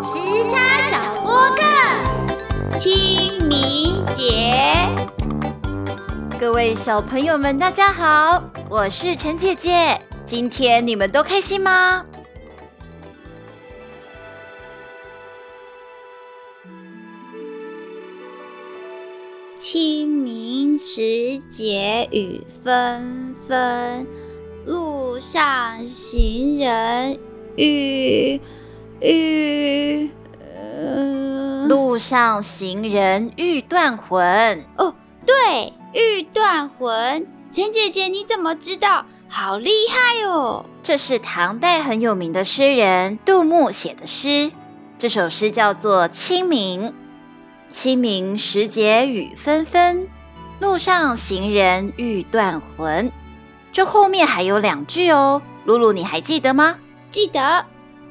时差小播客，清明节，各位小朋友们，大家好，我是陈姐姐。今天你们都开心吗？清明时节雨纷纷，路上行人欲欲。路上行人欲断魂。哦，对，欲断魂。陈姐姐，你怎么知道？好厉害哦！这是唐代很有名的诗人杜牧写的诗，这首诗叫做《清明》。清明时节雨纷纷，路上行人欲断魂。这后面还有两句哦，露露你还记得吗？记得，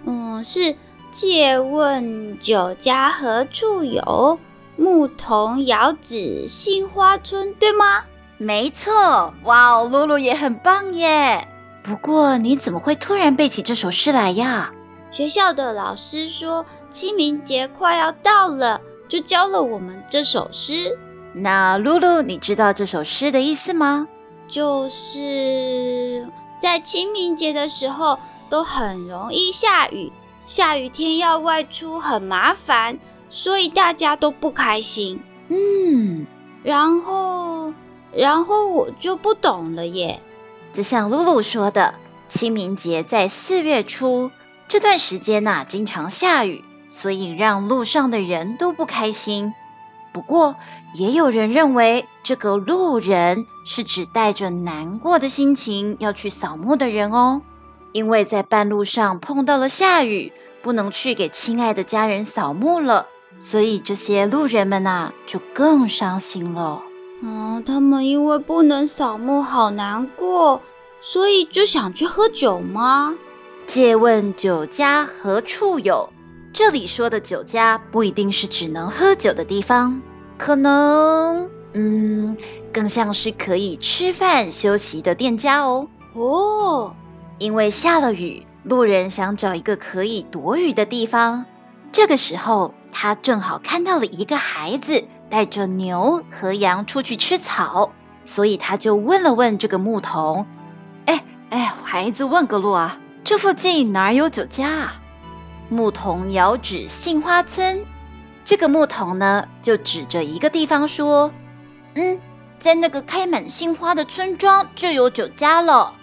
嗯，是借问酒家何处有？牧童遥指杏花村，对吗？没错，哇哦，露露也很棒耶。不过你怎么会突然背起这首诗来呀？学校的老师说清明节快要到了。就教了我们这首诗。那露露，你知道这首诗的意思吗？就是在清明节的时候都很容易下雨，下雨天要外出很麻烦，所以大家都不开心。嗯，然后，然后我就不懂了耶。就像露露说的，清明节在四月初，这段时间呐，经常下雨。所以让路上的人都不开心。不过，也有人认为这个路人是指带着难过的心情要去扫墓的人哦。因为在半路上碰到了下雨，不能去给亲爱的家人扫墓了，所以这些路人们呐就更伤心了。嗯，他们因为不能扫墓，好难过，所以就想去喝酒吗？借问酒家何处有？这里说的酒家不一定是只能喝酒的地方，可能，嗯，更像是可以吃饭休息的店家哦。哦，因为下了雨，路人想找一个可以躲雨的地方。这个时候，他正好看到了一个孩子带着牛和羊出去吃草，所以他就问了问这个牧童：“哎哎，孩子问个路啊，这附近哪有酒家啊？”牧童遥指杏花村，这个牧童呢，就指着一个地方说：“嗯，在那个开满杏花的村庄就有酒家了。”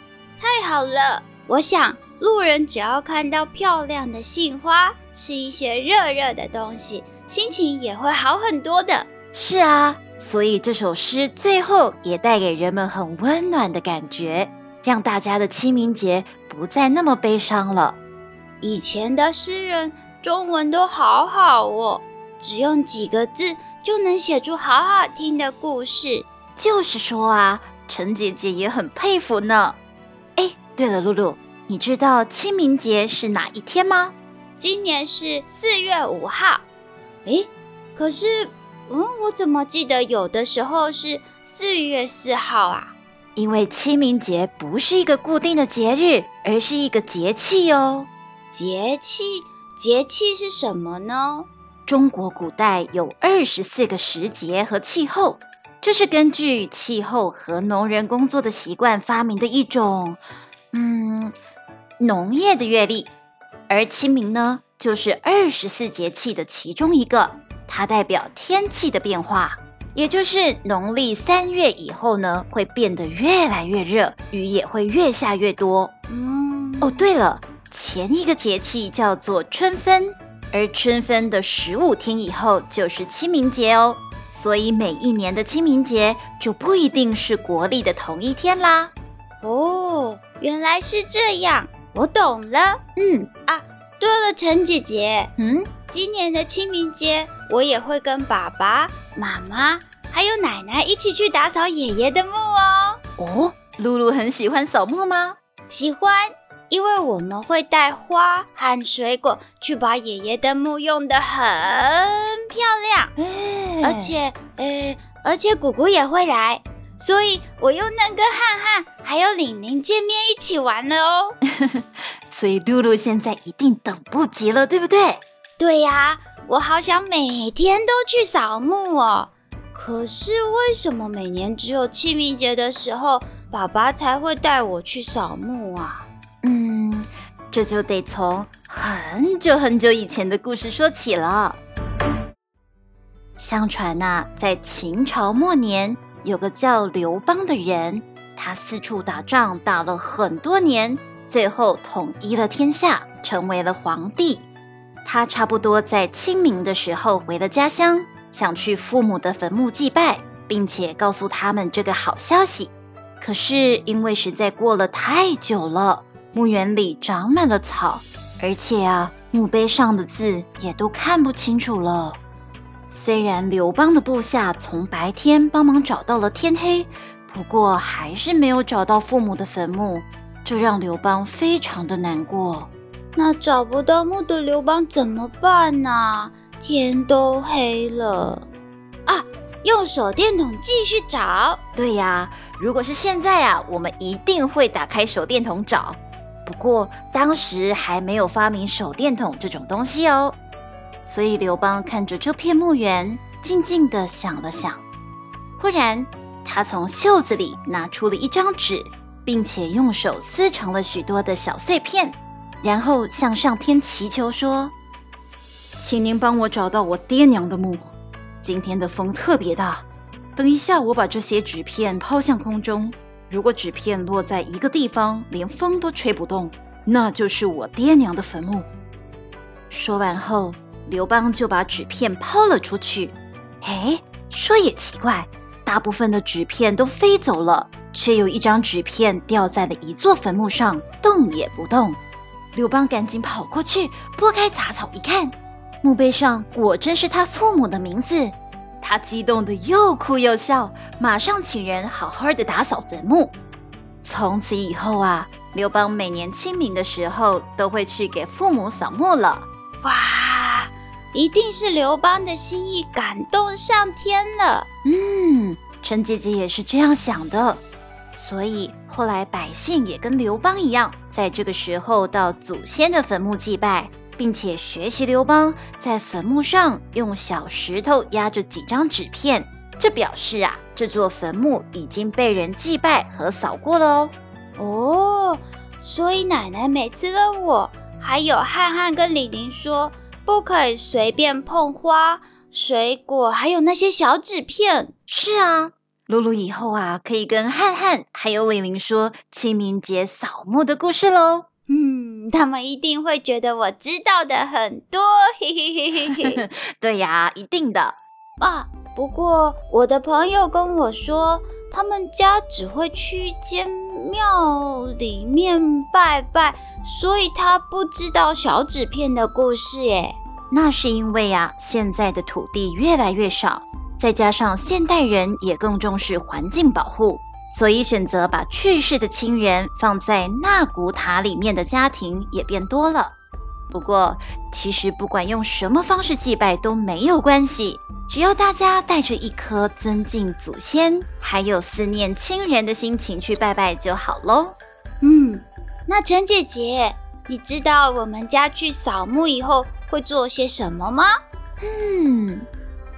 太好了！我想路人只要看到漂亮的杏花，吃一些热热的东西，心情也会好很多的。是啊，所以这首诗最后也带给人们很温暖的感觉，让大家的清明节不再那么悲伤了。以前的诗人中文都好好哦，只用几个字就能写出好好听的故事。就是说啊，陈姐姐也很佩服呢。哎，对了，露露，你知道清明节是哪一天吗？今年是四月五号。哎，可是，嗯，我怎么记得有的时候是四月四号啊？因为清明节不是一个固定的节日，而是一个节气哦。节气，节气是什么呢？中国古代有二十四个时节和气候，这是根据气候和农人工作的习惯发明的一种，嗯，农业的月历。而清明呢，就是二十四节气的其中一个，它代表天气的变化，也就是农历三月以后呢，会变得越来越热，雨也会越下越多。嗯，哦，对了。前一个节气叫做春分，而春分的十五天以后就是清明节哦，所以每一年的清明节就不一定是国历的同一天啦。哦，原来是这样，我懂了。嗯啊，对了，陈姐姐，嗯，今年的清明节我也会跟爸爸妈妈还有奶奶一起去打扫爷爷的墓哦。哦，露露很喜欢扫墓吗？喜欢。因为我们会带花和水果去把爷爷的墓用得很漂亮，而且，呃，而且姑姑也会来。所以我又能跟汉汉还有玲玲见面一起玩了哦。所以露露现在一定等不及了，对不对？对呀，我好想每天都去扫墓哦。可是为什么每年只有清明节的时候，爸爸才会带我去扫墓啊？嗯，这就得从很久很久以前的故事说起了。相传呐，在秦朝末年，有个叫刘邦的人，他四处打仗，打了很多年，最后统一了天下，成为了皇帝。他差不多在清明的时候回了家乡。想去父母的坟墓祭拜，并且告诉他们这个好消息。可是因为实在过了太久了，墓园里长满了草，而且啊，墓碑上的字也都看不清楚了。虽然刘邦的部下从白天帮忙找到了天黑，不过还是没有找到父母的坟墓，这让刘邦非常的难过。那找不到墓的刘邦怎么办呢？天都黑了啊！用手电筒继续找。对呀，如果是现在啊，我们一定会打开手电筒找。不过当时还没有发明手电筒这种东西哦。所以刘邦看着这片墓园，静静的想了想。忽然，他从袖子里拿出了一张纸，并且用手撕成了许多的小碎片，然后向上天祈求说。请您帮我找到我爹娘的墓。今天的风特别大，等一下我把这些纸片抛向空中，如果纸片落在一个地方，连风都吹不动，那就是我爹娘的坟墓。说完后，刘邦就把纸片抛了出去。哎，说也奇怪，大部分的纸片都飞走了，却有一张纸片掉在了一座坟墓上，动也不动。刘邦赶紧跑过去，拨开杂草一看。墓碑上果真是他父母的名字，他激动的又哭又笑，马上请人好好的打扫坟墓。从此以后啊，刘邦每年清明的时候都会去给父母扫墓了。哇，一定是刘邦的心意感动上天了。嗯，陈姐姐也是这样想的，所以后来百姓也跟刘邦一样，在这个时候到祖先的坟墓祭拜。并且学习刘邦在坟墓上用小石头压着几张纸片，这表示啊，这座坟墓已经被人祭拜和扫过了哦。哦，所以奶奶每次跟我还有汉汉跟李玲说，不可以随便碰花、水果，还有那些小纸片。是啊，露露以后啊，可以跟汉汉还有伟玲说清明节扫墓的故事喽。嗯，他们一定会觉得我知道的很多，嘿嘿嘿嘿嘿。对呀，一定的。啊，不过我的朋友跟我说，他们家只会去间庙里面拜拜，所以他不知道小纸片的故事。耶。那是因为啊，现在的土地越来越少，再加上现代人也更重视环境保护。所以，选择把去世的亲人放在纳古塔里面的家庭也变多了。不过，其实不管用什么方式祭拜都没有关系，只要大家带着一颗尊敬祖先还有思念亲人的心情去拜拜就好喽。嗯，那陈姐姐，你知道我们家去扫墓以后会做些什么吗？嗯，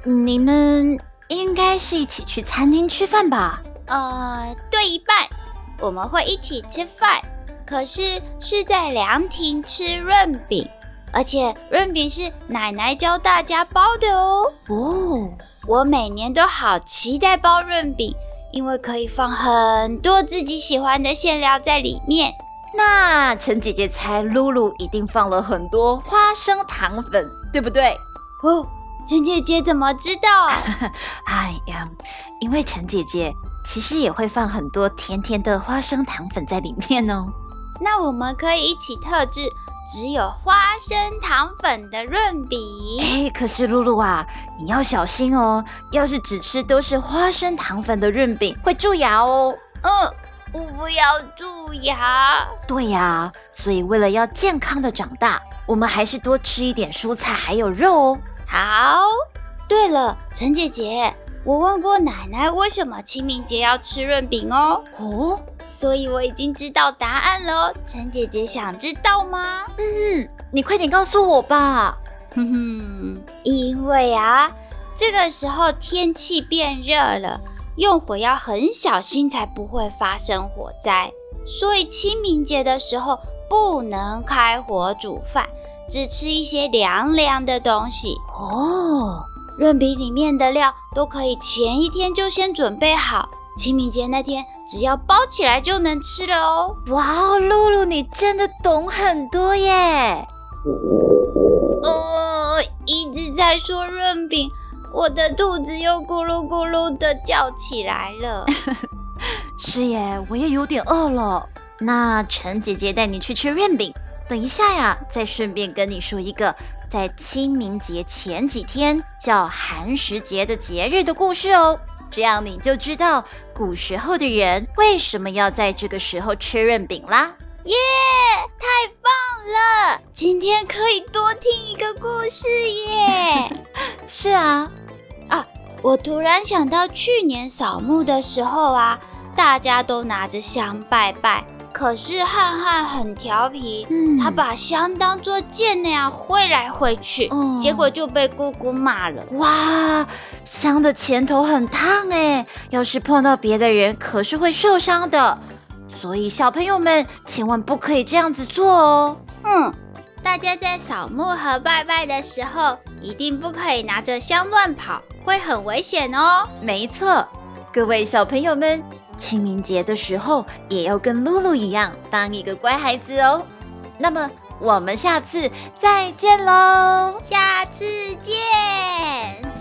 你们应该是一起去餐厅吃饭吧？呃，对一半，我们会一起吃饭，可是是在凉亭吃润饼，而且润饼是奶奶教大家包的哦。哦，我每年都好期待包润饼，因为可以放很多自己喜欢的馅料在里面。那陈姐姐猜露露一定放了很多花生糖粉，对不对？哦，陈姐姐怎么知道？哎呀，因为陈姐姐。其实也会放很多甜甜的花生糖粉在里面哦。那我们可以一起特制只有花生糖粉的润饼。哎，可是露露啊，你要小心哦。要是只吃都是花生糖粉的润饼，会蛀牙哦。嗯，我不要蛀牙。对呀，所以为了要健康的长大，我们还是多吃一点蔬菜还有肉哦。好。对了，陈姐姐。我问过奶奶为什么清明节要吃润饼哦，哦，所以我已经知道答案了。陈姐姐想知道吗？嗯，你快点告诉我吧。哼哼，因为啊，这个时候天气变热了，用火要很小心，才不会发生火灾。所以清明节的时候不能开火煮饭，只吃一些凉凉的东西。哦，润饼里面的料都可以前一天就先准备好，清明节那天只要包起来就能吃了哦。哇哦，露露，你真的懂很多耶！呃，一直在说润饼，我的肚子又咕噜咕噜的叫起来了。是耶，我也有点饿了。那陈姐姐带你去吃润饼，等一下呀，再顺便跟你说一个在清明节前几天叫寒食节的节日的故事哦。这样你就知道古时候的人为什么要在这个时候吃润饼啦。耶，太棒了！今天可以多听一个故事耶。是啊，我突然想到去年扫墓的时候啊，大家都拿着香拜拜，可是汉汉很调皮，嗯他把香当做剑那样挥来挥去，哦结果就被姑姑骂了。哇，香的前头很烫哎，要是碰到别的人，可是会受伤的。所以小朋友们千万不可以这样子做哦。嗯，大家在扫墓和拜拜的时候，一定不可以拿着香乱跑，会很危险哦。没错，各位小朋友们，清明节的时候也要跟露露一样，当一个乖孩子哦。那么我们下次再见喽。下次见。